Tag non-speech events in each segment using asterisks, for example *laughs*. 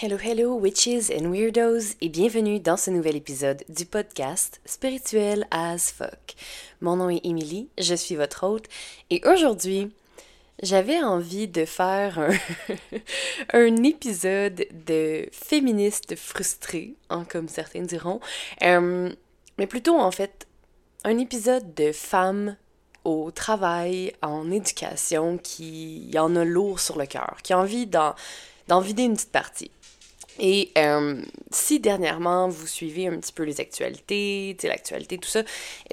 Hello, hello, witches and weirdos, et bienvenue dans ce nouvel épisode du podcast Spirituel as fuck. Mon nom est Emily, je suis votre hôte, et aujourd'hui, j'avais envie de faire un, *laughs* épisode de féministe frustré, hein, comme certains diront, euh, mais plutôt en fait un épisode de femmes au travail, en éducation, qui en a lourd sur le cœur, qui a envie d'en vider une petite partie. Et euh, si dernièrement vous suivez un petit peu les actualités, l'actualité, tout ça,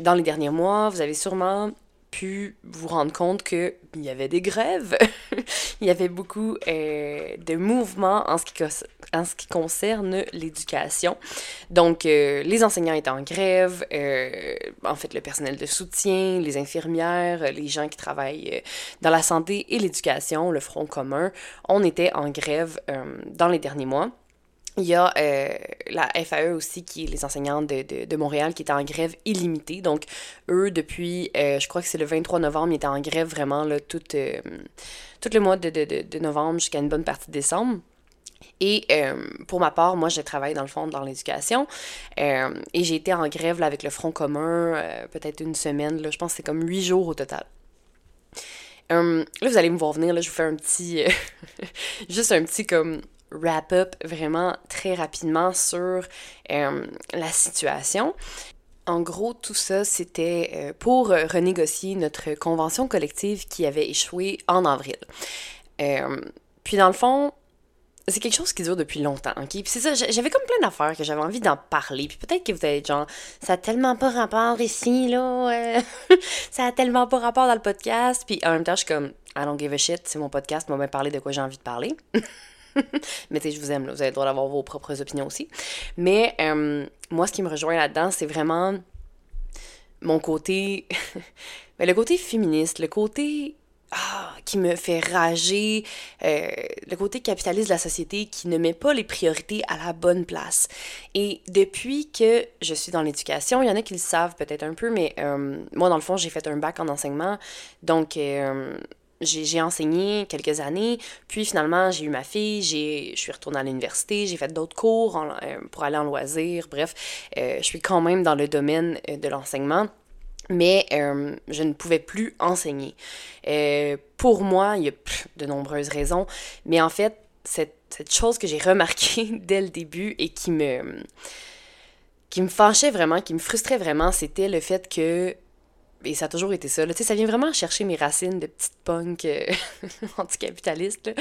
dans les derniers mois, vous avez sûrement pu vous rendre compte qu'il y avait des grèves, *laughs* il y avait beaucoup euh, de mouvements en ce qui, concerne l'éducation. Donc, euh, les enseignants étaient en grève, en fait, le personnel de soutien, les infirmières, les gens qui travaillent dans la santé et l'éducation, le Front commun, on était en grève dans les derniers mois. Il y a euh, la FAE aussi, qui est les enseignants de, de, Montréal, qui étaient en grève illimitée. Donc, eux, depuis, euh, je crois que c'est le 23 novembre, ils étaient en grève vraiment là, tout, euh, tout le mois de, de novembre jusqu'à une bonne partie de décembre. Et pour ma part, moi, j'ai travaillé dans le fond dans l'éducation et j'ai été en grève là, avec le Front commun peut-être une semaine, là, je pense que c'est comme huit jours au total. là, vous allez me voir venir, là, je vous fais un petit... *laughs* juste un petit comme wrap-up vraiment très rapidement sur euh, la situation. En gros, tout ça, c'était euh, pour renégocier notre convention collective qui avait échoué en avril. Euh, puis dans le fond, c'est quelque chose qui dure depuis longtemps, ok? Puis c'est ça, j'avais comme plein d'affaires que j'avais envie d'en parler. Puis peut-être que vous allez être genre, ça a tellement pas rapport ici, là. *laughs* ça a tellement pas rapport dans le podcast. Puis en même temps, je suis comme, I don't give a shit, c'est mon podcast, moi, bien parler de quoi j'ai envie de parler. *laughs* *laughs* mais je vous aime, vous avez le droit d'avoir vos propres opinions aussi. Mais euh, moi, ce qui me rejoint là-dedans, c'est vraiment mon côté. *laughs* le côté féministe, le côté. Ah, qui me fait rager, euh, le côté capitaliste de la société qui ne met pas les priorités à la bonne place. Et depuis que je suis dans l'éducation, il y en a qui le savent peut-être un peu, mais euh, moi, dans le fond, j'ai fait un bac en enseignement. Donc, j'ai enseigné quelques années, puis finalement j'ai eu ma fille, je suis retournée à l'université, j'ai fait d'autres cours euh, pour aller en loisir, bref, euh, je suis quand même dans le domaine euh, de l'enseignement, mais je ne pouvais plus enseigner. pour moi, il y a de nombreuses raisons, mais en fait, cette, cette chose que j'ai remarquée *laughs* dès le début et qui me qui me fâchait vraiment, qui me frustrait vraiment, c'était le fait que et ça a toujours été ça. Là. Ça vient vraiment chercher mes racines de petite punk euh, *laughs* anticapitaliste.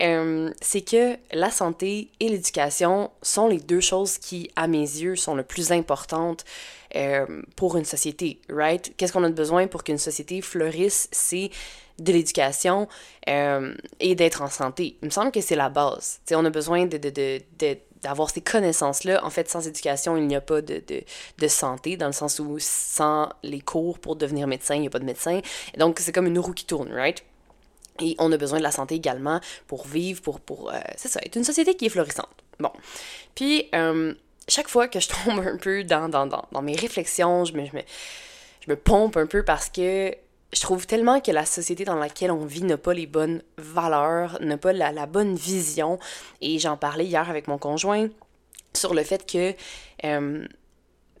Euh, c'est que la santé et l'éducation sont les deux choses qui, à mes yeux, sont les plus importantes euh, pour une société, right? Qu'est-ce qu'on a besoin pour qu'une société fleurisse? C'est de l'éducation et d'être en santé. Il me semble que c'est la base. sais, on a besoin de, de, de, de d'avoir ces connaissances-là. En fait, sans éducation, il n'y a pas de, de, de, santé, dans le sens où sans les cours pour devenir médecin, il n'y a pas de médecin. donc, c'est comme une roue qui tourne, right? Et on a besoin de la santé également pour vivre, pour, pour euh, c'est ça, être une société qui est florissante. Bon. Puis, euh, chaque fois que je *laughs* tombe un peu dans, dans, dans, dans mes réflexions, je me, je, me, je me pompe un peu parce que je trouve tellement que la société dans laquelle on vit n'a pas les bonnes valeurs, n'a pas la, bonne vision. Et j'en parlais hier avec mon conjoint sur le fait que, euh, tu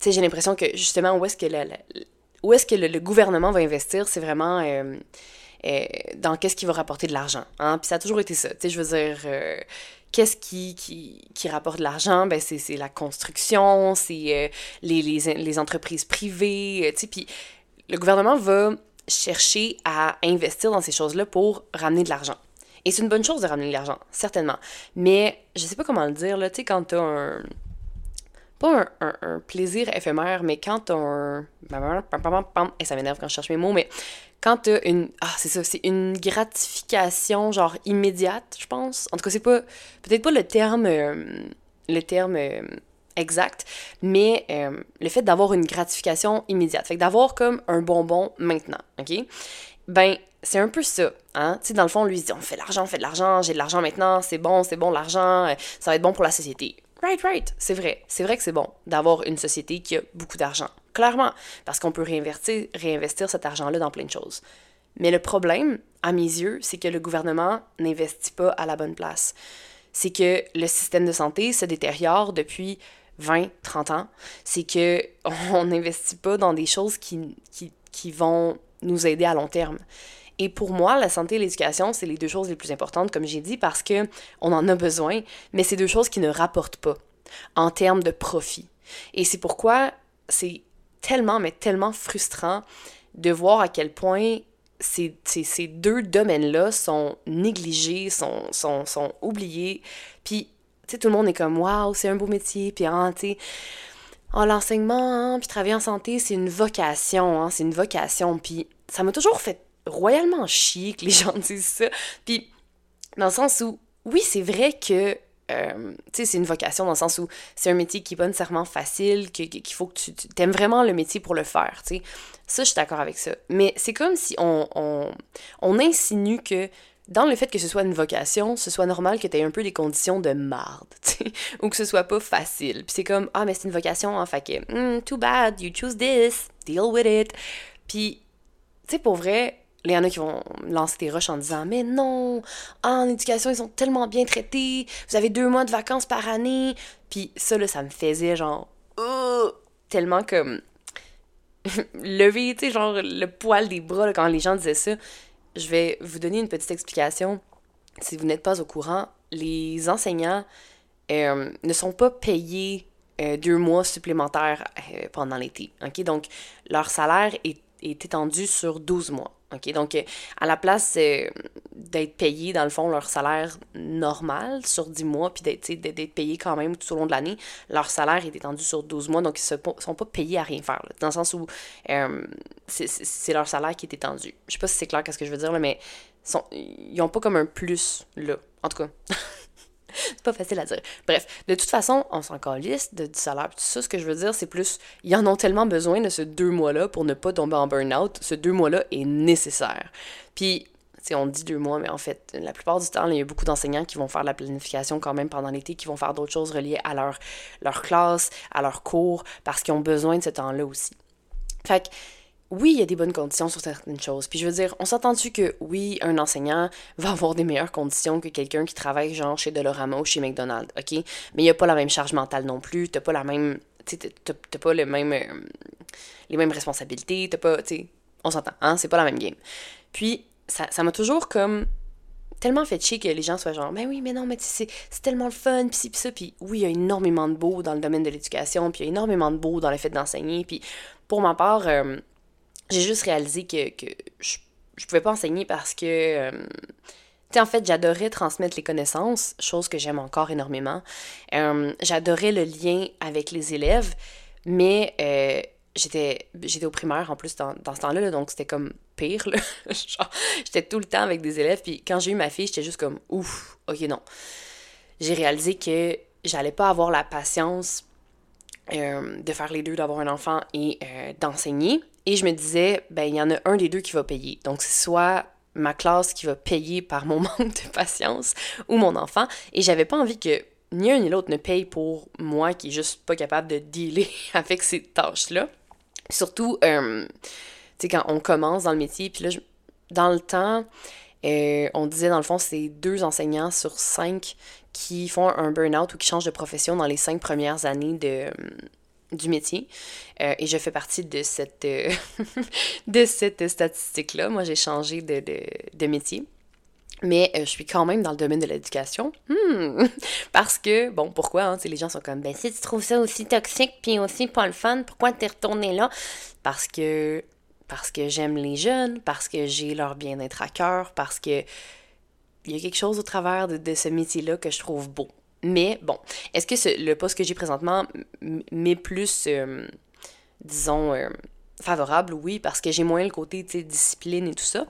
sais, j'ai l'impression que justement, où est-ce que, où est-ce que le, gouvernement va investir, c'est vraiment euh, euh, dans qu'est-ce qui va rapporter de l'argent. Hein? Puis ça a toujours été ça. Tu sais, je veux dire qu'est-ce qui, qui, qui, rapporte de l'argent? Ben, c'est la construction, c'est les, les, les, entreprises privées, tu sais, puis le gouvernement va chercher à investir dans ces choses-là pour ramener de l'argent. Et c'est une bonne chose de ramener de l'argent, certainement. Mais je sais pas comment le dire, là, tu sais, quand t'as un. Pas un, plaisir éphémère, mais quand t'as un. Et ça m'énerve quand je cherche mes mots, mais quand t'as une. Ah, c'est ça, c'est une gratification, genre immédiate, je pense. En tout cas, c'est pas. Peut-être pas le terme. Euh, le terme. Euh, exact, mais euh, le fait d'avoir une gratification immédiate, fait d'avoir comme un bonbon maintenant, ok? Ben, c'est un peu ça, hein? Tu sais, dans le fond, lui, il dit, on fait de l'argent, on fait de l'argent, j'ai de l'argent maintenant, c'est bon, c'est bon l'argent, euh, ça va être bon pour la société. Right, right, c'est vrai. C'est vrai que c'est bon d'avoir une société qui a beaucoup d'argent. Clairement, parce qu'on peut réinvestir, réinvestir cet argent-là dans plein de choses. Mais le problème, à mes yeux, c'est que le gouvernement n'investit pas à la bonne place c'est que le système de santé se détériore depuis 20, 30 ans. C'est que *laughs* on n'investit pas dans des choses qui, qui, qui vont nous aider à long terme. Et pour moi, la santé et l'éducation, c'est les deux choses les plus importantes, comme j'ai dit, parce que on en a besoin, mais c'est deux choses qui ne rapportent pas en termes de profit. Et c'est pourquoi c'est tellement, mais tellement frustrant de voir à quel point ces, ces, deux domaines-là sont négligés, sont, sont, sont oubliés. Puis, sais, tout le monde est comme, waouh, c'est un beau métier, puis, hein, tu sais, oh, l'enseignement, hein, puis travailler en santé, c'est une vocation, hein, c'est une vocation. Puis, ça m'a toujours fait royalement chier que les *laughs* gens disent ça. Puis, dans le sens où, oui, c'est vrai que euh, c'est une vocation dans le sens où c'est un métier qui n'est pas nécessairement facile, qu'il faut que tu, tu aimes vraiment le métier pour le faire, tu sais. Ça, je suis d'accord avec ça. Mais c'est comme si on, on, insinue que dans le fait que ce soit une vocation, ce soit normal que tu aies un peu des conditions de marde, *laughs* ou que ce soit pas facile. Puis c'est comme, ah, mais c'est une vocation, hein, fait que, hmm, too bad, you choose this, deal with it. Puis, tu sais, pour vrai, il y en a qui vont lancer des rushs en disant Mais non, en éducation, ils sont tellement bien traités, vous avez deux mois de vacances par année. Puis ça, là, ça me faisait genre oh, tellement comme *laughs* lever, tu sais, genre le poil des bras quand les gens disaient ça. Je vais vous donner une petite explication. Si vous n'êtes pas au courant, les enseignants euh, ne sont pas payés euh, deux mois supplémentaires euh, pendant l'été. Donc, leur salaire est, est étendu sur 12 mois. Donc, euh, à la place euh, d'être payé, dans le fond, leur salaire normal sur 10 mois, puis d'être payé quand même tout au long de l'année, leur salaire est étendu sur 12 mois, donc ils ne sont pas payés à rien faire, dans le sens où euh, c'est leur salaire qui est étendu. Je sais pas si c'est clair qu'est-ce que je veux dire, là, mais ils n'ont pas comme un plus, là. En tout cas. C'est pas facile à dire. Bref, de toute façon, on s'en calisse de, du salaire. Tout ça, ce que je veux dire, c'est plus, ils en ont tellement besoin de ce deux mois-là pour ne pas tomber en burn-out. Ce deux mois-là est nécessaire. Puis, sais, on dit deux mois, mais en fait, la plupart du temps, il y a beaucoup d'enseignants qui vont faire la planification quand même pendant l'été, qui vont faire d'autres choses reliées à leur, leur classe, à leurs cours, parce qu'ils ont besoin de ce temps-là aussi. Fait que, oui, il y a des bonnes conditions sur certaines choses. Puis je veux dire, on s'entend-tu que oui, un enseignant *laughs* va avoir des meilleures conditions que quelqu'un qui travaille genre chez Dolorama ou chez McDonald's, OK? Mais il n'y a pas la même charge mentale non plus, t'as pas la même... T'as pas le même, euh, les mêmes responsabilités, t'as pas... sais, on s'entend, hein? C'est pas la même game. Puis, ça m'a toujours comme tellement fait chier que les gens soient genre, mais oui, mais non, mais c'est tellement le fun, pis pis ça. Puis oui, il y a énormément de beau dans le domaine de l'éducation, puis il y a énormément de beau dans le fait d'enseigner. Puis pour ma part... Euh, j'ai juste réalisé que, que je, je pouvais pas enseigner parce que. Euh, tu sais, en fait, j'adorais transmettre les connaissances, chose que j'aime encore énormément. Euh, j'adorais le lien avec les élèves, mais euh, j'étais au primaire en plus dans, ce temps-là, donc c'était comme pire. *laughs* J'étais tout le temps avec des élèves, puis quand j'ai eu ma fille, j'étais juste comme ouf, ok, non. J'ai réalisé que j'allais pas avoir la patience de faire les deux, d'avoir un enfant et d'enseigner. Et je me disais, ben, il y en a un des deux qui va payer. Donc, c'est soit ma classe qui va payer par mon *laughs* manque de patience ou mon enfant. Et j'avais pas envie que ni un ni l'autre ne paye pour moi qui est juste pas capable de dealer *laughs* avec ces tâches-là. Surtout, euh, tu sais, quand on commence dans le métier, puis là, dans le temps, euh, on disait dans le fond, c'est deux enseignants sur cinq qui font un burn-out ou qui changent de profession dans les cinq premières années de, du métier. Euh, et je fais partie de cette, euh, *laughs* cette statistique-là. Moi, j'ai changé de, de, métier. Mais euh, je suis quand même dans le domaine de l'éducation. Hmm. *laughs* Parce que, bon, pourquoi? Hein, les gens sont comme, ben si tu trouves ça aussi toxique puis aussi pas le fun, pourquoi t'es retourné là? Parce que, parce que j'aime les jeunes, parce que j'ai leur bien-être à cœur, parce que il y a quelque chose au travers de ce métier-là que je trouve beau. Mais bon, est-ce que le poste que j'ai présentement m'est plus, euh, disons, euh, favorable? Oui, parce que j'ai moins le côté, discipline et tout ça.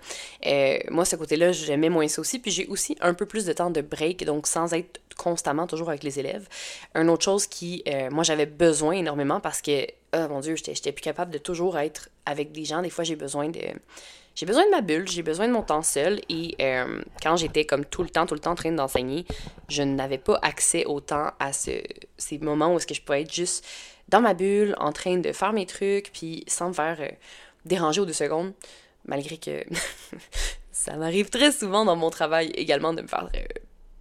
Euh, moi, ce côté-là, j'aimais moins ça aussi. Puis j'ai aussi un peu plus de temps de break, donc sans être constamment toujours avec les élèves. Une autre chose qui, moi, j'avais besoin énormément parce que, oh mon Dieu, j'étais plus capable de toujours être avec des gens. Des fois, j'ai besoin de j'ai besoin de ma bulle, j'ai besoin de mon temps seul. Et euh, quand j'étais comme tout le temps, tout le temps en train d'enseigner, je n'avais pas accès autant à ce, ces moments où est-ce que je pouvais être juste dans ma bulle, en train de faire mes trucs, puis sans me faire euh, déranger aux deux secondes. Malgré que *laughs* ça m'arrive très souvent dans mon travail également de me faire euh,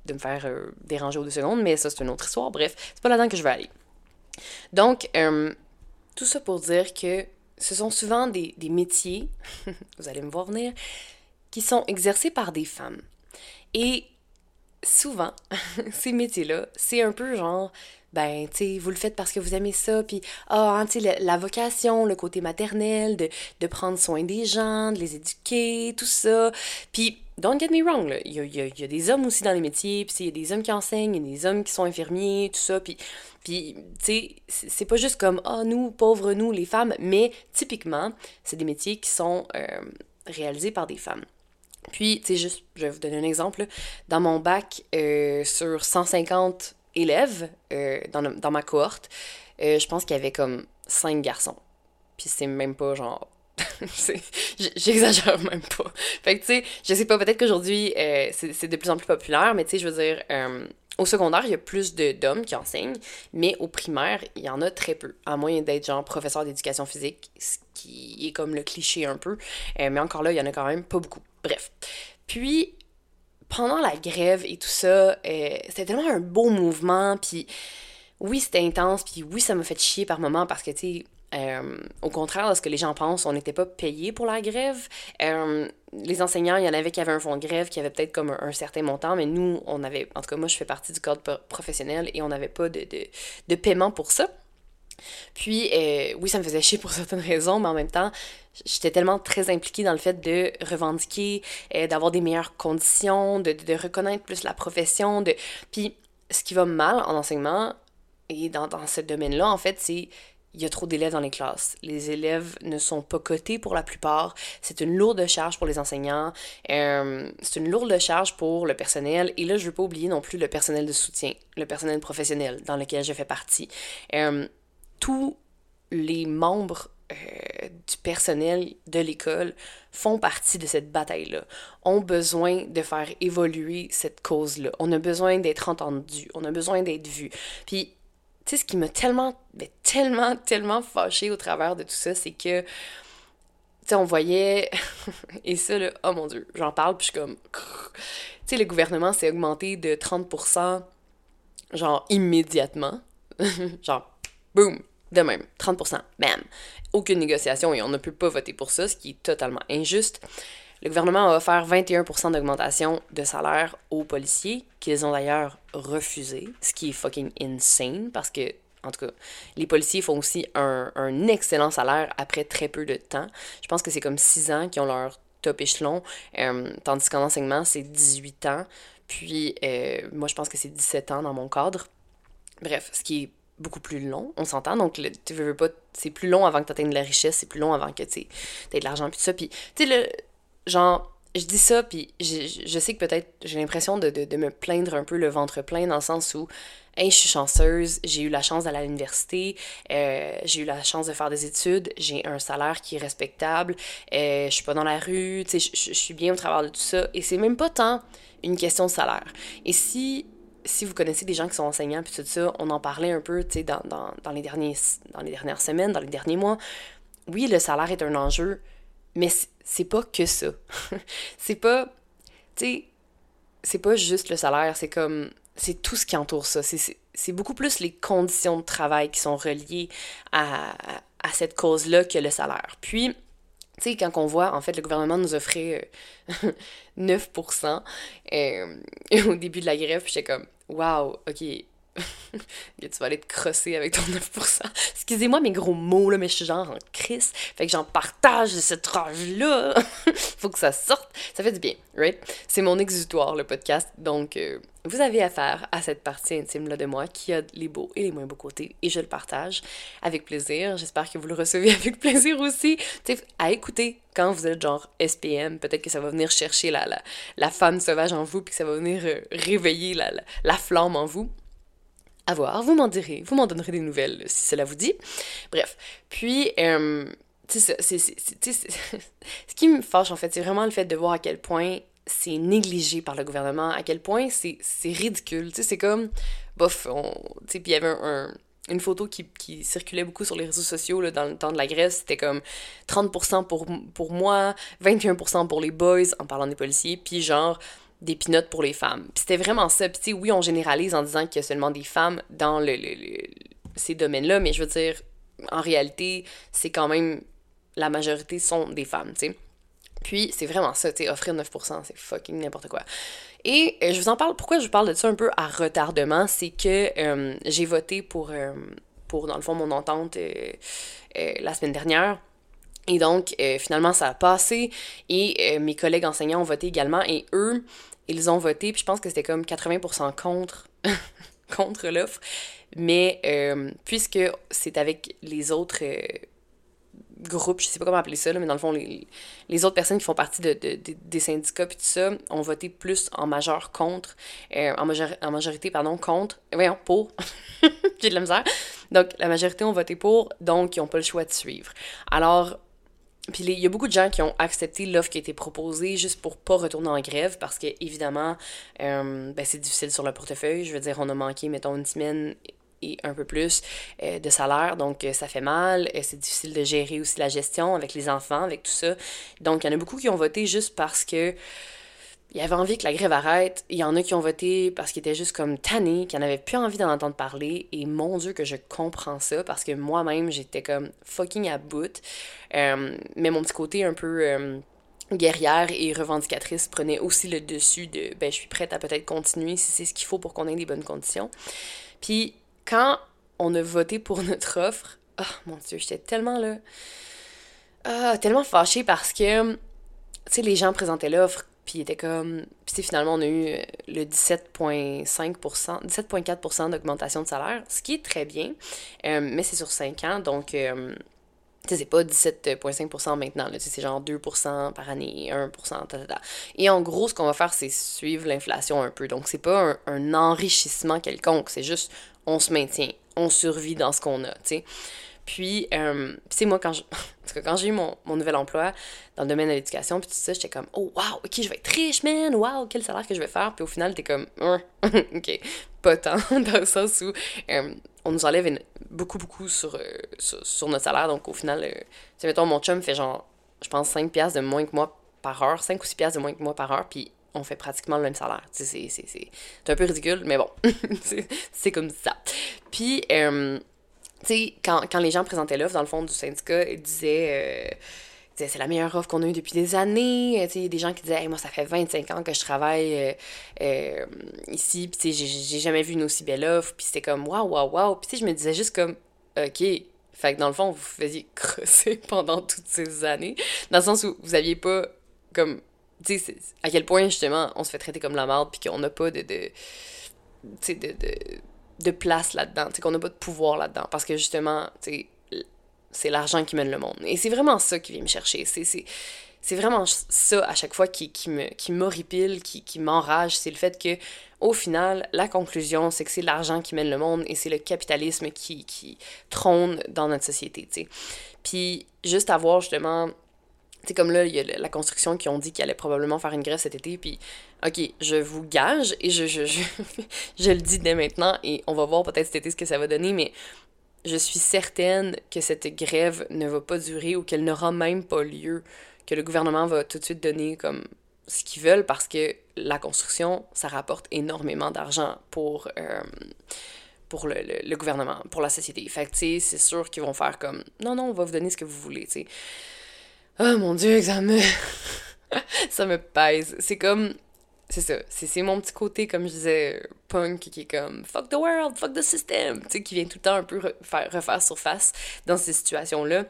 de me faire déranger aux deux secondes, mais ça, c'est une autre histoire. Bref, c'est pas là-dedans que je veux aller. Donc, tout ça pour dire que ce sont souvent des, des métiers, *laughs* vous allez me voir venir, qui sont exercés par des femmes. Et souvent, *laughs* ces métiers-là, c'est un peu genre, ben, tu sais, vous le faites parce que vous aimez ça, puis, ah, hein, tu sais, la, vocation, le côté maternel, de, de, prendre soin des gens, de les éduquer, tout ça. Puis, don't get me wrong, il y a, des hommes aussi dans les métiers, puis il y a des hommes qui enseignent, il y a des hommes qui sont infirmiers, tout ça, puis, tu sais, c'est pas juste comme, ah, nous, pauvres nous, les femmes, mais typiquement, c'est des métiers qui sont euh, réalisés par des femmes. Puis, tu sais, juste, je vais vous donner un exemple. Dans mon bac, euh, sur 150 élèves euh, dans, dans, ma cohorte, je pense qu'il y avait comme 5 garçons. Puis c'est même pas genre... *laughs* J'exagère même pas. Fait que, tu sais, je sais pas, peut-être qu'aujourd'hui, c'est de plus en plus populaire, mais tu sais, je veux dire... Au secondaire, il y a plus d'hommes qui enseignent, mais au primaire, il y en a très peu, à moins d'être genre professeur d'éducation physique, ce qui est comme le cliché un peu. mais encore là, il y en a quand même pas beaucoup. Bref. Puis, pendant la grève et tout ça, euh, c'était tellement un beau mouvement, puis oui, c'était intense, puis oui, ça m'a fait chier par moments parce que, tu sais, euh, au contraire de ce que les gens pensent, on n'était pas payé pour la grève. Euh, les enseignants, il y en avait qui avaient un fonds de grève qui avait peut-être comme un, certain montant, mais nous, on avait, en tout cas moi, je fais partie du cadre professionnel et on n'avait pas de, de, de, paiement pour ça. Puis, oui, ça me faisait chier pour certaines raisons, mais en même temps, j'étais tellement très impliquée dans le fait de revendiquer, euh, d'avoir des meilleures conditions, de, de, reconnaître plus la profession. De... Puis ce qui va mal en enseignement et dans, dans ce domaine-là, en fait, c'est il y a trop d'élèves dans les classes. Les élèves ne sont pas cotés pour la plupart. C'est une lourde charge pour les enseignants. Euh, c'est une lourde charge pour le personnel. Et là, je ne veux pas oublier non plus le personnel de soutien, le personnel professionnel dans lequel je fais partie. Euh, tous les membres euh, du personnel de l'école font partie de cette bataille-là, ont besoin de faire évoluer cette cause-là. On a besoin d'être entendu, on a besoin d'être vu. Puis, tu sais, ce qui m'a tellement, tellement, tellement fâché au travers de tout ça, c'est que, tu sais, on voyait, *laughs* et ça, là, oh mon Dieu, j'en parle, puis je suis comme, tu sais, le gouvernement s'est augmenté de 30%, genre, immédiatement. *laughs* genre, boum, de même, 30%, bam. Aucune négociation et on ne peut pas voter pour ça, ce qui est totalement injuste. Le gouvernement a offert 21% d'augmentation de salaire aux policiers, qu'ils ont d'ailleurs refusé, ce qui est fucking insane parce que, en tout cas, les policiers font aussi un, excellent salaire après très peu de temps. Je pense que c'est comme 6 ans qui ont leur top échelon, euh, tandis qu'en enseignement, c'est 18 ans. Puis, euh, moi, je pense que c'est 17 ans dans mon cadre. Bref, ce qui est beaucoup plus long, on s'entend. Donc, tu veux, pas, c'est plus long avant que tu atteignes de la richesse, c'est plus long avant que tu aies de l'argent, puis tout ça. Puis, tu sais, genre, je dis ça, puis je, je sais que peut-être j'ai l'impression de, de, me plaindre un peu le ventre plein dans le sens où, hey, je suis chanceuse, j'ai eu la chance d'aller à l'université, euh, j'ai eu la chance de faire des études, j'ai un salaire qui est respectable, euh, je suis pas dans la rue, tu sais, je, je suis bien au travers de tout ça. Et c'est même pas tant une question de salaire. Et si si vous connaissez des gens qui sont enseignants, puis tout ça, on en parlait un peu, tu sais, dans, dans, dans, dans les dernières semaines, dans les derniers mois. Oui, le salaire est un enjeu, mais c'est pas que ça. *laughs* c'est pas, tu sais, c'est pas juste le salaire, c'est comme, c'est tout ce qui entoure ça. C'est beaucoup plus les conditions de travail qui sont reliées à, à cette cause-là que le salaire. Puis, tu sais, quand on voit, en fait, le gouvernement nous offrait 9% euh, *laughs* *laughs* au début de la grève, j'étais comme, waouh, ok, *laughs* tu vas aller te crosser avec ton 9%. Excusez-moi mes gros mots, là, mais je suis genre en crise. Fait que j'en partage cette rage-là. *laughs* Faut que ça sorte. Ça fait du bien, right? C'est mon exutoire, le podcast. Donc, euh, vous avez affaire à cette partie intime-là de moi qui a les beaux et les moins beaux côtés. Et je le partage avec plaisir. J'espère que vous le recevez *laughs* avec plaisir aussi. Tu sais, à écouter quand vous êtes genre SPM. Peut-être que ça va venir chercher la, la, femme sauvage en vous, puis que ça va venir euh, réveiller la, la flamme en vous. À voir, vous m'en direz, vous m'en donnerez des nouvelles si cela vous dit. Bref, puis, euh, tu sais, *laughs* ce qui me fâche en fait, c'est vraiment le fait de voir à quel point c'est négligé par le gouvernement, à quel point c'est ridicule. Tu sais, c'est comme, bof, tu sais, puis il y avait un, une photo qui, qui, circulait beaucoup sur les réseaux sociaux là, dans le temps de la Grèce, c'était comme 30% pour, pour moi, 21% pour les boys, en parlant des policiers, puis genre des pinottes pour les femmes. Puis c'était vraiment ça. Puis oui, on généralise en disant qu'il y a seulement des femmes dans le, ces domaines-là, mais je veux dire, en réalité, c'est quand même la majorité sont des femmes, tu sais. Puis c'est vraiment ça, tu sais, offrir 9%, c'est fucking n'importe quoi. Et euh, je vous en parle, pourquoi je vous parle de ça un peu à retardement, c'est que euh, j'ai voté pour, euh, pour, dans le fond, mon entente la semaine dernière. Et donc, finalement, ça a passé et mes collègues enseignants ont voté également et eux, ils ont voté, puis je pense que c'était comme 80% contre, *laughs* contre l'offre. Mais puisque c'est avec les autres groupe, je sais pas comment appeler ça, mais dans le fond, les, les, autres personnes qui font partie de, de, des syndicats puis tout ça ont voté plus en majeur contre, euh, en, en, majorité, pardon, contre, voyons, pour, *laughs* j'ai de la misère. Donc, la majorité ont voté pour, donc ils n'ont pas le choix de suivre. Alors, puis il y a beaucoup de gens qui ont accepté l'offre qui a été proposée juste pour pas retourner en grève parce que, évidemment, euh, ben, c'est difficile sur le portefeuille. Je veux dire, on a manqué, mettons, une semaine et un peu plus euh, de salaire. Donc, euh, ça fait mal. C'est difficile de gérer aussi la gestion avec les enfants, avec tout ça. Donc, il y en a beaucoup qui ont voté juste parce que il avait envie que la grève arrête. Il y en a qui ont voté parce qu'ils étaient juste comme tannés, qui n'avaient plus envie d'en entendre parler. Et mon Dieu, que je comprends ça parce que moi-même, j'étais comme fucking à bout. mais mon petit côté un peu guerrière et revendicatrice prenait aussi le dessus de ben, je suis prête à peut-être continuer si c'est ce qu'il faut pour qu'on ait des bonnes conditions. Puis quand on a voté pour notre offre, oh mon dieu, j'étais tellement là. Ah, tellement fâchée parce que, tu sais, les gens présentaient l'offre, puis étaient comme. Puis finalement, on a eu le 17,5%, 17,4% d'augmentation de salaire, ce qui est très bien, euh, mais c'est sur 5 ans, donc. Euh, c'est pas 17,5% maintenant, c'est genre 2% par année, 1%, ta, Et en gros, ce qu'on va faire, c'est suivre l'inflation un peu. Donc, c'est pas un, enrichissement quelconque, c'est juste on se maintient, on survit dans ce qu'on a, tu sais. Puis, euh, sais, moi, quand *laughs* quand j'ai eu mon, nouvel emploi dans le domaine de l'éducation, puis tout ça, j'étais comme, oh, wow, ok, je vais être riche, man, wow, quel salaire que je vais faire. Puis au final, t'es comme, *laughs* ok, pas tant, *laughs* dans le sens où euh, on nous enlève beaucoup, beaucoup sur, euh, sur, notre salaire. Donc au final, tu sais, mettons, mon chum fait genre, je pense, 5 piastres de moins que moi par heure, 5 ou 6 piastres de moins que moi par heure, puis on fait pratiquement le même salaire. C'est un peu ridicule, mais bon, c'est comme ça. Puis, euh, tu sais, quand, quand, les gens présentaient l'offre, dans le fond du syndicat, ils disaient... Euh, c'est la meilleure offre qu'on a eue depuis des années. Euh, sais des gens qui disaient moi, ça fait 25 ans que je travaille euh, ici, puis j'ai jamais vu une aussi belle offre. Puis c'était comme waouh, waouh, waouh. Puis je me disais juste comme OK. Fait que dans le fond, vous faisiez *laughs* crosser pendant toutes ces années. Dans le sens où vous aviez pas comme tu sais, à quel point, justement, on se fait traiter comme la merde, puis qu'on n'a pas de, de, de, de, de place là-dedans, sais, qu'on n'a pas de pouvoir là-dedans, parce que, justement, c'est l'argent qui mène le monde. Et c'est vraiment ça qui vient me chercher. C'est vraiment ça, à chaque fois, qui, qui qui m'horripile, qui, qui m'enrage, c'est le fait que, au final, la conclusion, c'est que c'est l'argent qui mène le monde et c'est le capitalisme qui, qui trône dans notre société, tu sais. Puis, juste avoir, justement, c'est comme là, il y a la construction qui ont dit qu'ils allaient probablement faire une grève cet été, puis ok, je vous gage, et *laughs* je, le dis dès maintenant, et on va voir peut-être cet été ce que ça va donner, mais je suis certaine que cette grève ne va pas durer ou qu'elle n'aura même pas lieu, que le gouvernement va tout de suite donner comme ce qu'ils veulent parce que la construction, ça rapporte énormément d'argent pour, euh, pour le, le, gouvernement, pour la société. Fait que, c'est sûr qu'ils vont faire comme non, non, on va vous donner ce que vous voulez, tu sais. Oh mon dieu, ça me. *laughs* ça me pèse. C'est comme. C'est ça. C'est mon petit côté, comme je disais, punk, qui est comme fuck the world, fuck the system. Tu sais, qui vient tout le temps un peu refaire, refaire surface dans ces situations-là.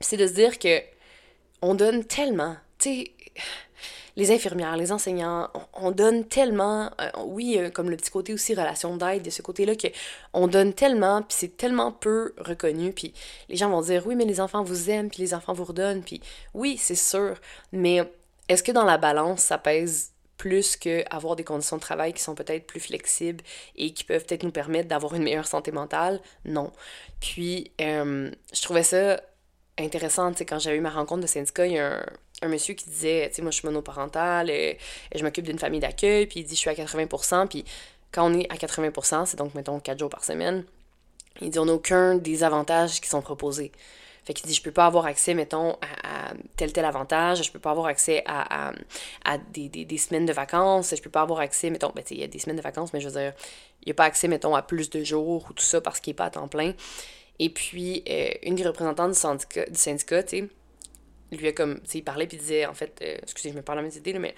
c'est de se dire que on donne tellement. Tu sais les infirmières, les enseignants, on, donne tellement, euh, oui, euh, comme le petit côté aussi relation d'aide, de ce côté-là, que on donne tellement, puis c'est tellement peu reconnu, puis les gens vont dire, oui, mais les enfants vous aiment, puis les enfants vous redonnent, puis oui, c'est sûr, mais est-ce que dans la balance, ça pèse plus qu'avoir des conditions de travail qui sont peut-être plus flexibles et qui peuvent peut-être nous permettre d'avoir une meilleure santé mentale? Non. Puis, euh, je trouvais ça intéressant, tu sais, quand j'avais eu ma rencontre de syndicat, il y a un un monsieur qui disait, tu sais, moi je suis monoparentale, et, je m'occupe d'une famille d'accueil, puis il dit je suis à 80%, puis quand on est à 80%, c'est donc mettons 4 jours par semaine, il dit on n'a aucun des avantages qui sont proposés. Fait qu'il dit, je peux pas avoir accès, mettons, à, tel tel avantage, je peux pas avoir accès à, à, des, des, semaines de vacances, je peux pas avoir accès, mettons, ben, il y a des semaines de vacances, mais je veux dire, il n'y a pas accès, mettons, à plus de jours ou tout ça parce qu'il n'est pas à temps plein. Et puis, euh, une des représentantes du syndicat, du syndicat tu sais, lui a comme, tu sais, il parlait puis disait, en fait, euh, excusez, je me parle à mes idées, mais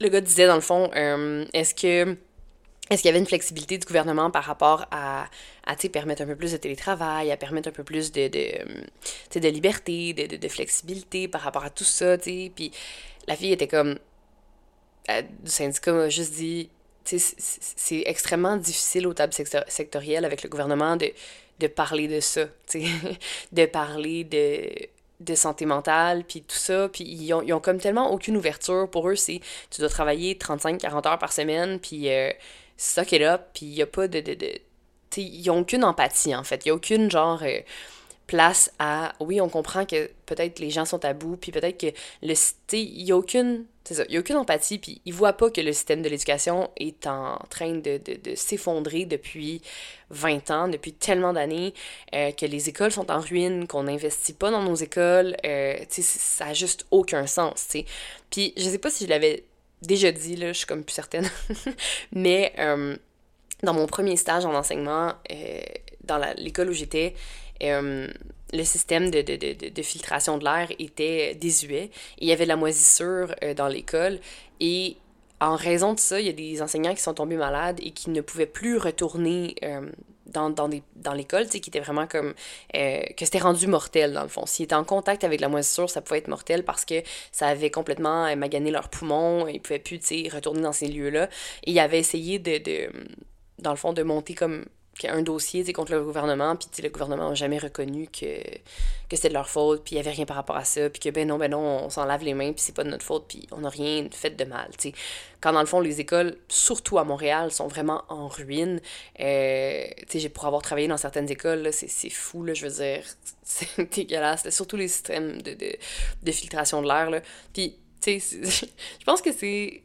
le gars disait, dans le fond, euh, est-ce que est-ce qu'il y avait une flexibilité du gouvernement par rapport à, à permettre un peu plus de télétravail, à permettre un peu plus de, de, de liberté, de, de, flexibilité par rapport à tout ça, tu sais? Puis la fille était comme... du syndicat m'a juste dit, c'est extrêmement difficile aux tables sectorielles avec le gouvernement de, de parler de ça, *laughs* de parler de, de santé mentale, puis tout ça, puis ils ont, ils ont, comme tellement aucune ouverture. Pour eux, c'est tu dois travailler 35-40 heures par semaine, puis euh, est là, puis il n'y a pas de... de, de ils n'ont aucune empathie, en fait. Il n'y a aucune, genre... Euh, place à oui on comprend que peut-être les gens sont à bout puis peut-être que le il y a aucune c'est ça. Il y a aucune empathie puis ils voient pas que le système de l'éducation est en train de, de, de s'effondrer depuis 20 ans depuis tellement d'années euh, que les écoles sont en ruine qu'on n'investit pas dans nos écoles euh, ça a juste aucun sens tu sais. Puis je sais pas si je l'avais déjà dit là je suis comme plus certaine *laughs* mais euh, dans mon premier stage en enseignement dans l'école où j'étais euh, le système de, de, de, de filtration de l'air était désuet. il y avait de la moisissure euh, dans l'école. Et en raison de ça, il y a des enseignants qui sont tombés malades et qui ne pouvaient plus retourner euh, dans, dans, dans l'école, qui étaient vraiment comme... que c'était rendu mortel, dans le fond. S'ils étaient en contact avec la moisissure, ça pouvait être mortel parce que ça avait complètement magané leurs poumons. Ils pouvaient plus, retourner dans ces lieux-là. Et ils avaient essayé de, de, dans le fond, de monter comme un dossier contre le gouvernement, puis le gouvernement n'a jamais reconnu que, que c'était de leur faute, puis il n'y avait rien par rapport à ça, puis que ben non, ben non, on s'en lave les mains, puis c'est pas de notre faute, puis on n'a rien fait de mal. sais. Quand dans le fond, les écoles, surtout à Montréal, sont vraiment en ruine, euh, pour avoir travaillé dans certaines écoles, c'est fou, je veux dire, *laughs* c'est dégueulasse, surtout les systèmes de, de, de filtration de l'air. Puis, tu sais, *laughs* je pense que c'est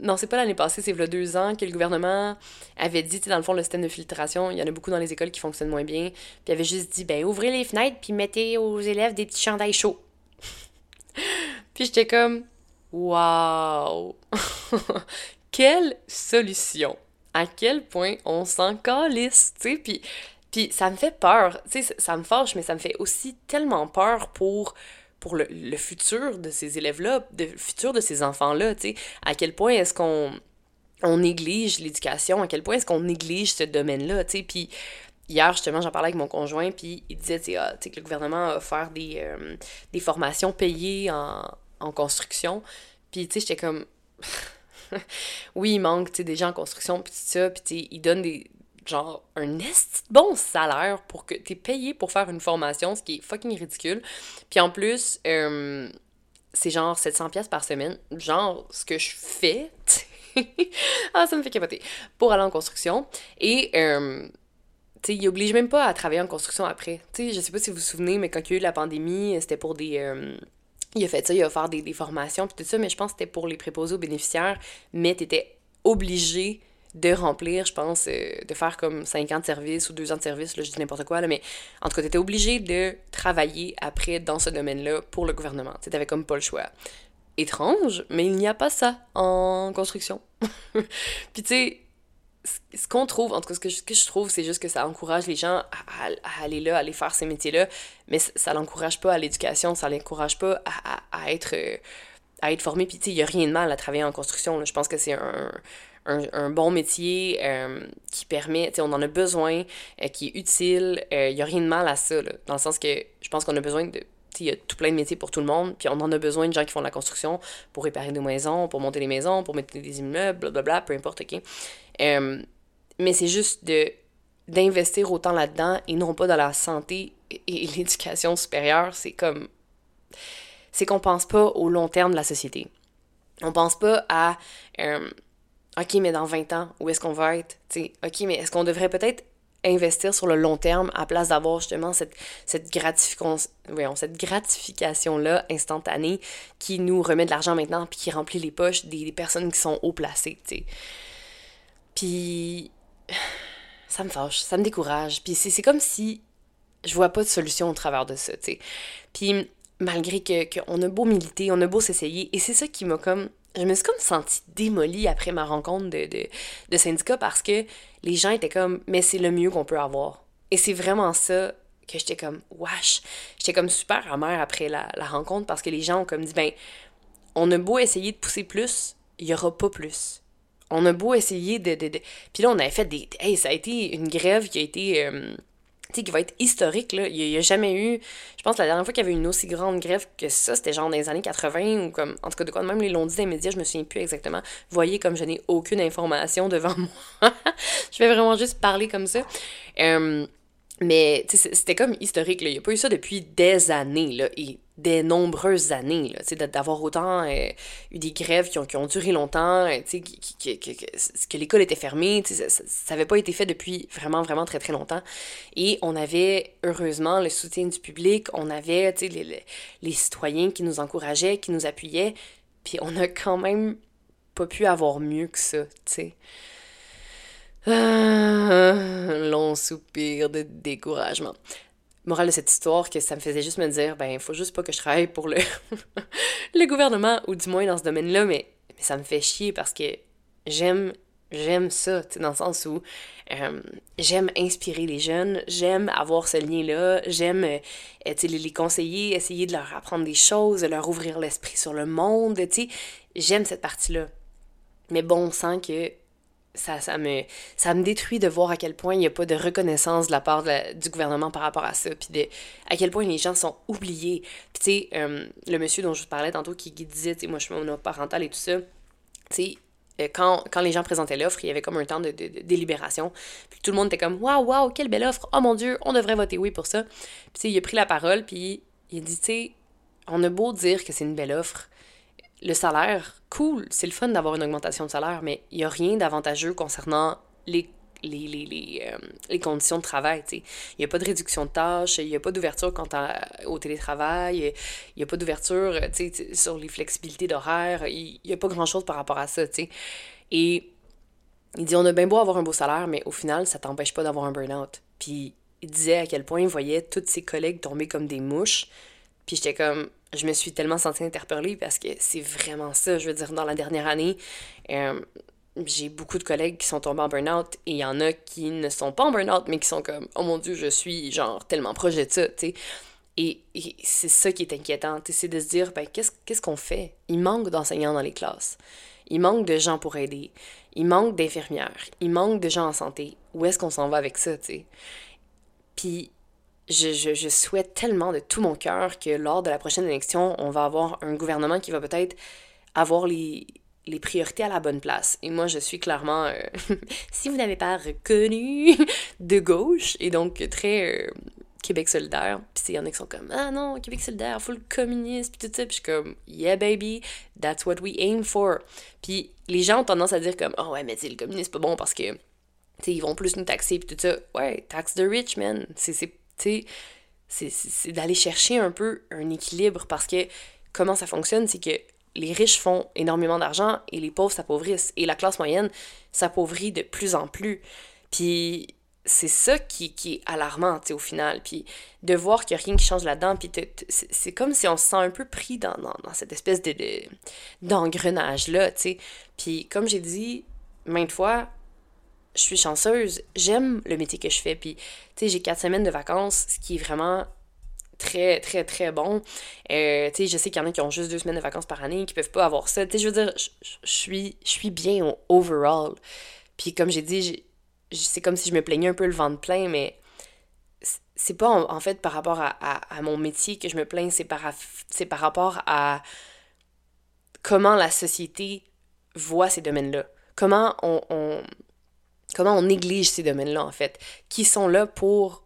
non, c'est pas l'année passée, c'est il y a deux ans que le gouvernement avait dit, dans le fond, le système de filtration, il y en a beaucoup dans les écoles qui fonctionnent moins bien, puis avait juste dit, ben, ouvrez les fenêtres, puis mettez aux élèves des petits chandails chauds. *laughs* puis j'étais comme, waouh! *laughs* Quelle solution! À quel point on s'en calisse, tu sais, puis, puis ça me fait peur, tu sais, ça me fâche, mais ça me fait aussi tellement peur pour pour le, futur de ces élèves-là, le futur de ces enfants-là, tu sais, à quel point est-ce qu'on on néglige l'éducation, à quel point est-ce qu'on néglige ce domaine-là, tu sais, puis hier, justement, j'en parlais avec mon conjoint, puis il disait, tu ah, que le gouvernement a offert des, euh, des formations payées en, en construction, puis, tu sais, j'étais comme... *laughs* oui, il manque, tu sais, des gens en construction, puis ça, puis, tu sais, ils donnent des, genre un bon salaire pour que t'es payé pour faire une formation, ce qui est fucking ridicule. Puis en plus, euh, c'est genre 700 pièces par semaine, genre ce que je fais. *laughs* ah, ça me fait capoter. Pour aller en construction. Et, euh, tu sais, il oblige même pas à travailler en construction après. Tu sais, je sais pas si vous vous souvenez, mais quand il y a eu la pandémie, c'était pour des... Euh, il a fait ça, il a offert des, des formations, puis tout ça, mais je pense que c'était pour les préposés aux bénéficiaires, mais t'étais obligé de remplir, je pense, euh, de faire comme 5 ans de service ou 2 ans de service, là, je dis n'importe quoi, là, mais en tout cas, tu étais obligé de travailler après dans ce domaine-là pour le gouvernement. Tu n'avais comme pas le choix. Étrange, mais il n'y a pas ça en construction. *laughs* Puis tu sais, ce qu'on trouve, en tout cas, ce que je, trouve, c'est juste que ça encourage les gens à, aller là, à aller faire ces métiers-là, mais ça l'encourage pas à l'éducation, ça l'encourage pas à, à, être, euh, à être formé. Puis, tu sais, il n'y a rien de mal à travailler en construction. Je pense que c'est un, un, bon métier euh, qui permet, on en a besoin, euh, qui est utile. Il euh, n'y a rien de mal à ça, là, dans le sens que je pense qu'on a besoin de. Il y a tout plein de métiers pour tout le monde, puis on en a besoin de gens qui font de la construction pour réparer des maisons, pour monter des maisons, pour mettre des immeubles, blablabla, peu importe, ok. mais c'est juste de d'investir autant là-dedans et non pas dans la santé et, *laughs* l'éducation supérieure. C'est comme. C'est qu'on pense pas au long terme de la société. On pense pas à. OK, mais dans 20 ans, où est-ce qu'on va être? OK, mais est-ce qu'on devrait peut-être investir sur le long terme à place d'avoir justement cette, cette, cette gratification-là instantanée qui nous remet de l'argent maintenant puis qui remplit les poches des, personnes qui sont haut placées, tu sais? Puis ça me fâche, ça me décourage. Puis c'est comme si je vois pas de solution au travers de ça. Puis malgré que qu'on a beau militer, on a beau s'essayer, et c'est ça qui m'a comme je me suis comme sentie démolie après ma rencontre de, de, syndicat parce que les gens étaient comme mais c'est le mieux qu'on peut avoir. Et c'est vraiment ça que j'étais comme wesh. J'étais comme super amère après la, rencontre parce que les gens ont comme dit ben on a beau essayer de pousser plus, il y aura pas plus. On a beau essayer de, de, de... Puis là, on avait fait des... Hey, ça a été une grève qui a été... Euh, qui va être historique, là. Il n'y a, jamais eu. Je pense que la dernière fois qu'il y avait une aussi grande grève que ça, c'était genre dans les années 80 ou comme. En tout cas, de quoi même les dans les médias, je me souviens plus exactement. Voyez, comme je n'ai aucune information devant *laughs* moi. je vais vraiment juste parler comme ça. Euh, mais c'était comme historique, il n'y a pas eu ça depuis des années, là, et des nombreuses années, d'avoir autant euh, eu des grèves qui ont, qui ont duré longtemps, euh, que, que, que l'école était fermée, ça n'avait pas été fait depuis vraiment, vraiment très, très longtemps. Et on avait, heureusement, le soutien du public, on avait les, les, citoyens qui nous encourageaient, qui nous appuyaient, puis on a quand même pas pu avoir mieux que ça, tu. Ah, long soupir de découragement. Morale de cette histoire, que ça me faisait juste me dire, ben, faut juste pas que je travaille pour le, *laughs* le gouvernement, ou du moins dans ce domaine-là, mais, mais ça me fait chier parce que j'aime j'aime ça, dans le sens où euh, j'aime inspirer les jeunes, j'aime avoir ce lien-là, j'aime euh, les, les conseiller, essayer de leur apprendre des choses, de leur ouvrir l'esprit sur le monde, tu sais, j'aime cette partie-là. Mais bon, on sent que ça, ça, me, ça me détruit de voir à quel point il n'y a pas de reconnaissance de la part du gouvernement par rapport à ça, puis à quel point les gens sont oubliés. Puis tu sais, euh, le monsieur dont je vous parlais tantôt qui, disait, tu sais, moi je suis monoparentale et tout ça, tu sais, euh, quand, quand, les gens présentaient l'offre, il y avait comme un temps de, délibération. Puis tout le monde était comme Waouh, waouh, quelle belle offre! Oh mon Dieu, on devrait voter oui pour ça. Puis il a pris la parole, puis il a dit Tu sais, on a beau dire que c'est une belle offre, le salaire, cool, c'est le fun d'avoir une augmentation de salaire, mais il n'y a rien d'avantageux concernant les, les, les, les, euh, conditions de travail. Il n'y a pas de réduction de tâches, il n'y a pas d'ouverture quant au télétravail, il n'y a pas d'ouverture sur les flexibilités d'horaire, il n'y a pas grand-chose par rapport à ça. Et il dit on a bien beau avoir un beau salaire, mais au final, ça t'empêche pas d'avoir un burn-out. Puis il disait à quel point il voyait tous ses collègues tomber comme des mouches. Puis j'étais comme, je me suis tellement sentie interpellée parce que c'est vraiment ça. Je veux dire, dans la dernière année, euh, j'ai beaucoup de collègues qui sont tombés en burn-out et il y en a qui ne sont pas en burn-out, mais qui sont comme Oh mon Dieu, je suis genre tellement proche de ça, tu sais. Et, c'est ça qui est inquiétant, c'est de se dire ben, qu'est-ce qu'on fait? Il manque d'enseignants dans les classes. Il manque de gens pour aider. Il manque d'infirmières. Il manque de gens en santé. Où est-ce qu'on s'en va avec ça, tu sais? Puis je, souhaite tellement de tout mon cœur que lors de la prochaine élection, on va avoir un gouvernement qui va peut-être avoir les, priorités à la bonne place. Et moi, je suis clairement, euh, *laughs* si vous n'avez pas reconnu, *laughs* de gauche, et donc très euh, Québec solidaire. Puis il y en a qui sont comme, ah non, Québec solidaire, full communiste, puis tout ça. Puis je suis comme, yeah baby, that's what we aim for. Puis les gens ont tendance à dire comme, oh ouais, mais le communisme, pas bon parce que, tu sais, ils vont plus nous taxer, puis tout ça. Ouais, tax the rich, man. C'est c'est d'aller chercher un peu un équilibre parce que comment ça fonctionne, c'est que les riches font énormément d'argent et les pauvres s'appauvrissent. Et la classe moyenne s'appauvrit de plus en plus. Puis c'est ça qui, qui est alarmant, tu au final. Puis de voir qu'il n'y a rien qui change là-dedans, puis c'est comme si on se sent un peu pris dans, dans, dans cette espèce de d'engrenage-là, tu. Puis comme j'ai dit maintes fois, je suis chanceuse, j'aime le métier que je fais, puis, tu sais, j'ai quatre semaines de vacances, ce qui est vraiment très, très, très bon. Euh, tu sais, je sais qu'il y en a qui ont juste deux semaines de vacances par année, qui peuvent pas avoir ça. Tu sais, je veux dire, je, suis, bien au overall. Puis comme j'ai dit, c'est comme si je me plaignais un peu le ventre plein, mais c'est pas en, fait par rapport à, mon métier que je me plains, c'est par, par rapport à comment la société voit ces domaines-là. Comment on comment on néglige ces domaines-là, en fait, qui sont là pour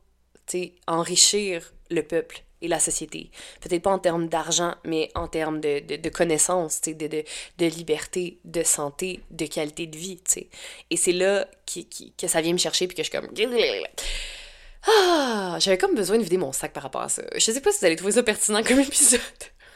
enrichir le peuple et la société. Peut-être pas en termes d'argent, mais en termes de, de, connaissances, de, de, de, liberté, de santé, de qualité de vie. Et c'est là qui, qui, que ça vient me chercher, puis que je suis comme... Ah, j'avais comme besoin de vider mon sac par rapport à ça. Je sais pas si vous allez trouver ça pertinent comme *laughs* épisode.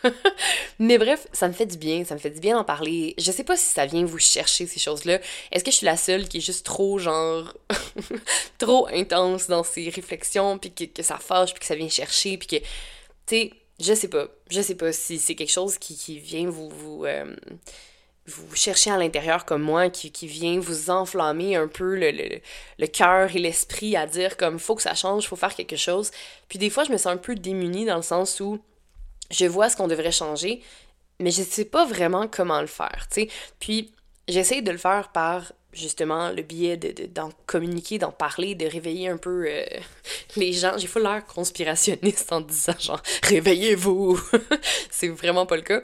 *laughs* Mais bref, ça me fait du bien, ça me fait du bien d'en parler. Je sais pas si ça vient vous chercher ces choses-là. Est-ce que je suis la seule qui est juste trop, genre, *laughs* trop intense dans ses réflexions, puis que, ça fâche, puis que ça vient chercher, puis que, tu sais, je sais pas. Je sais pas si c'est quelque chose qui, qui vient vous, vous, euh, vous cherchez à l'intérieur comme moi, qui, qui, vient vous enflammer un peu le, le, le cœur et l'esprit à dire comme faut que ça change, faut faire quelque chose. Puis des fois, je me sens un peu démunie dans le sens où je vois ce qu'on devrait changer, mais je sais pas vraiment comment le faire, tu. Puis j'essaie de le faire par justement le biais de, d'en communiquer, d'en parler, de réveiller un peu euh, *laughs* les gens. J'ai pas l'air conspirationniste en disant genre réveillez-vous. *laughs* c'est vraiment pas le cas.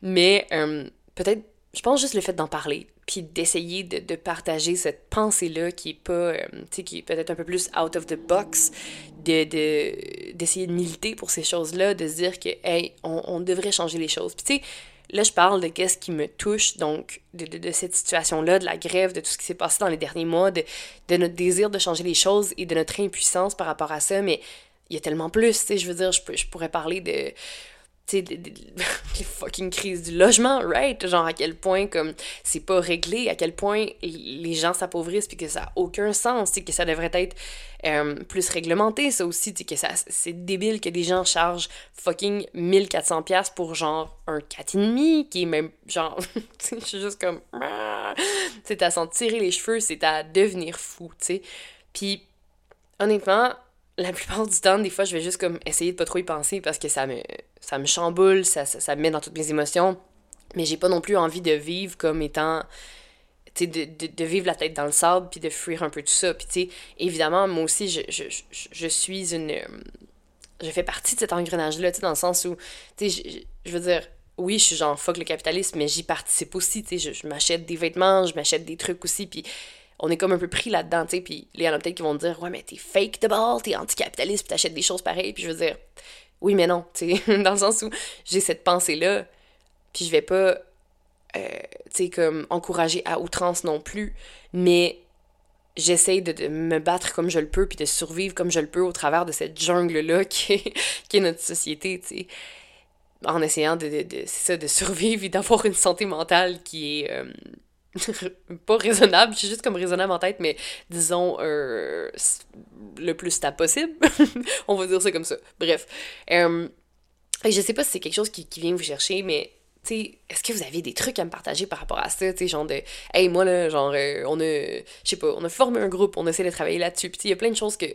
Mais euh, peut-être, je pense juste le fait d'en parler, puis d'essayer de, partager cette pensée-là qui est pas, euh, qui est peut-être un peu plus out of the box, de, d'essayer de, militer pour ces choses-là, de se dire que, hey, on, devrait changer les choses. Puis tu sais, Là, je parle de qu'est-ce qui me touche, donc de, de, cette situation-là, de la grève, de tout ce qui s'est passé dans les derniers mois, de, de, notre désir de changer les choses et de notre impuissance par rapport à ça. Mais il y a tellement plus, tu sais, je veux dire, je, je pourrais parler de sais, *laughs* les fucking crises du logement, right? Genre à quel point comme c'est pas réglé, à quel point les gens s'appauvrissent puis que ça a aucun sens, que ça devrait être euh, plus réglementé, ça aussi, que ça, c'est débile que des gens chargent fucking 1400 pièces pour genre un 4,5 qui est même genre, *laughs* je suis juste comme, c'est à s'en tirer les cheveux, c'est à devenir fou, tu sais. Puis honnêtement, la plupart du temps, des fois, je vais juste comme essayer de pas trop y penser parce que ça me, ça chamboule, ça, me met dans toutes mes émotions. Mais j'ai pas non plus envie de vivre comme étant. Tu sais, de, de, vivre la tête dans le sable puis de fuir un peu tout ça. Puis, tu sais, évidemment, moi aussi, je, suis une. Je fais partie de cet engrenage-là, tu sais, dans le sens où. Tu sais, je, veux dire, oui, je suis genre fuck le capitalisme, mais j'y participe aussi, tu sais. Je, m'achète des vêtements, je m'achète des trucs aussi, puis on est comme un peu pris là-dedans, tu sais, puis il y en a peut-être qui vont dire « Ouais, mais t'es fake de ball, t'es anticapitaliste, puis t'achètes des choses pareilles. » Puis je veux dire, oui, mais non, tu sais, *laughs* dans le sens où j'ai cette pensée-là, puis je vais pas, euh, tu sais, comme encourager à outrance non plus, mais j'essaie de, me battre comme je le peux, puis de survivre comme je le peux au travers de cette jungle-là *laughs* qui est, qui est notre société, tu sais en essayant de survivre et d'avoir une santé mentale qui est, euh, *laughs* pas raisonnable, j'ai juste comme raisonnable en tête, mais disons euh, le plus stable possible. *laughs* On va dire ça comme ça. Bref. Euh, je sais pas si c'est quelque chose qui, vient vous chercher, mais est-ce que vous avez des trucs à me partager par rapport à ça, tu genre de, hey, moi, là, genre, euh, on a, je sais pas, on a formé un groupe, on essaie de travailler là-dessus, puis il y a plein de choses que,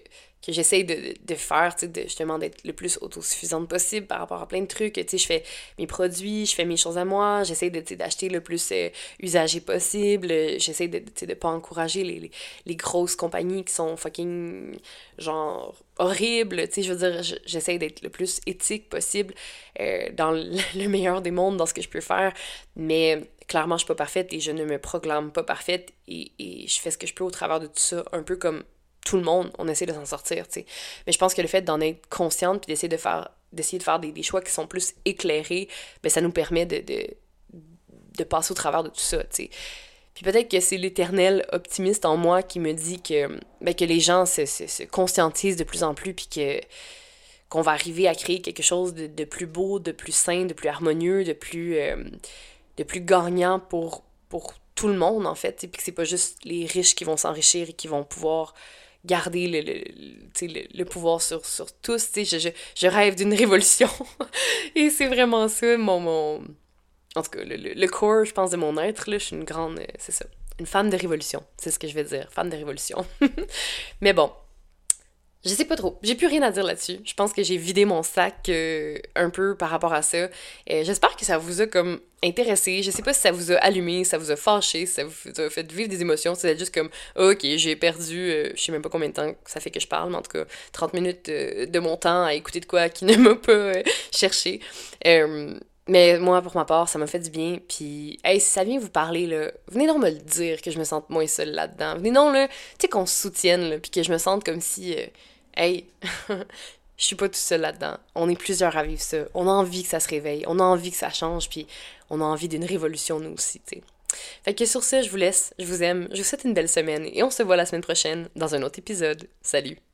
que j'essaie de, de, faire, tu sais, justement, d'être le plus autosuffisante possible par rapport à plein de trucs, tu je fais mes produits, je fais mes choses à moi, j'essaie de, d'acheter le plus euh, usagé possible, j'essaie de, de pas encourager les, les, grosses compagnies qui sont fucking, genre, horribles, tu je veux dire, j'essaie d'être le plus éthique possible euh, dans le *laughs* meilleur des mondes, dans ce que je peux faire, mais clairement, je suis pas parfaite et je ne me proclame pas parfaite et, je fais ce que je peux au travers de tout ça, un peu comme tout le monde, on essaie de s'en sortir, tu sais. Mais je pense que le fait d'en être consciente puis d'essayer de faire d'essayer de faire des, choix qui sont plus éclairés, ben ça nous permet de, de, de passer au travers de tout ça, tu sais. Puis peut-être que c'est l'éternel optimiste en moi qui me dit que, ben, que les gens se, se, se, conscientisent de plus en plus, puis que qu'on va arriver à créer quelque chose de, plus beau, de plus sain, de plus harmonieux, de plus, euh, de plus gagnant pour, pour tout le monde, en fait. Puis que c'est pas juste les riches qui vont s'enrichir et qui vont pouvoir garder le, le, le, pouvoir sur, sur tous. Je, je, je rêve d'une *laughs* révolution. et c'est vraiment ça, mon, mon... En tout cas, le, core, je pense, de mon être. Là, je suis une grande... Euh, c'est ça. Une fan de révolution. C'est ce que je vais dire. Fan de révolution. *laughs* Mais bon, je sais pas trop. J'ai plus rien à dire là-dessus. Je pense que j'ai vidé mon sac euh, un peu par rapport à ça. J'espère que ça vous a comme intéressé. Je sais pas si ça vous a allumé, ça vous a fâché, ça vous a fait vivre des émotions. C'est juste comme, ok, j'ai perdu, euh, je sais même pas combien de temps ça fait que je parle, mais en tout cas, 30 minutes euh, de mon temps à écouter de quoi qui ne m'a pas cherché. Mais moi, pour ma part, ça m'a fait du bien. Puis, hey, si ça vient vous parler, là, venez donc me le dire que je me sente moins seule là-dedans. Venez donc, là, tu sais, qu'on se soutienne, là, puis que je me sente comme si hey, *laughs* je suis pas tout seul là-dedans. On est plusieurs à vivre ça. On a envie que ça se réveille. On a envie que ça change. Puis on a envie d'une révolution, nous aussi, tu sais. Fait que sur ce, je vous laisse. Je vous aime. Je vous souhaite une belle semaine. Et on se voit la semaine prochaine dans un autre épisode. Salut!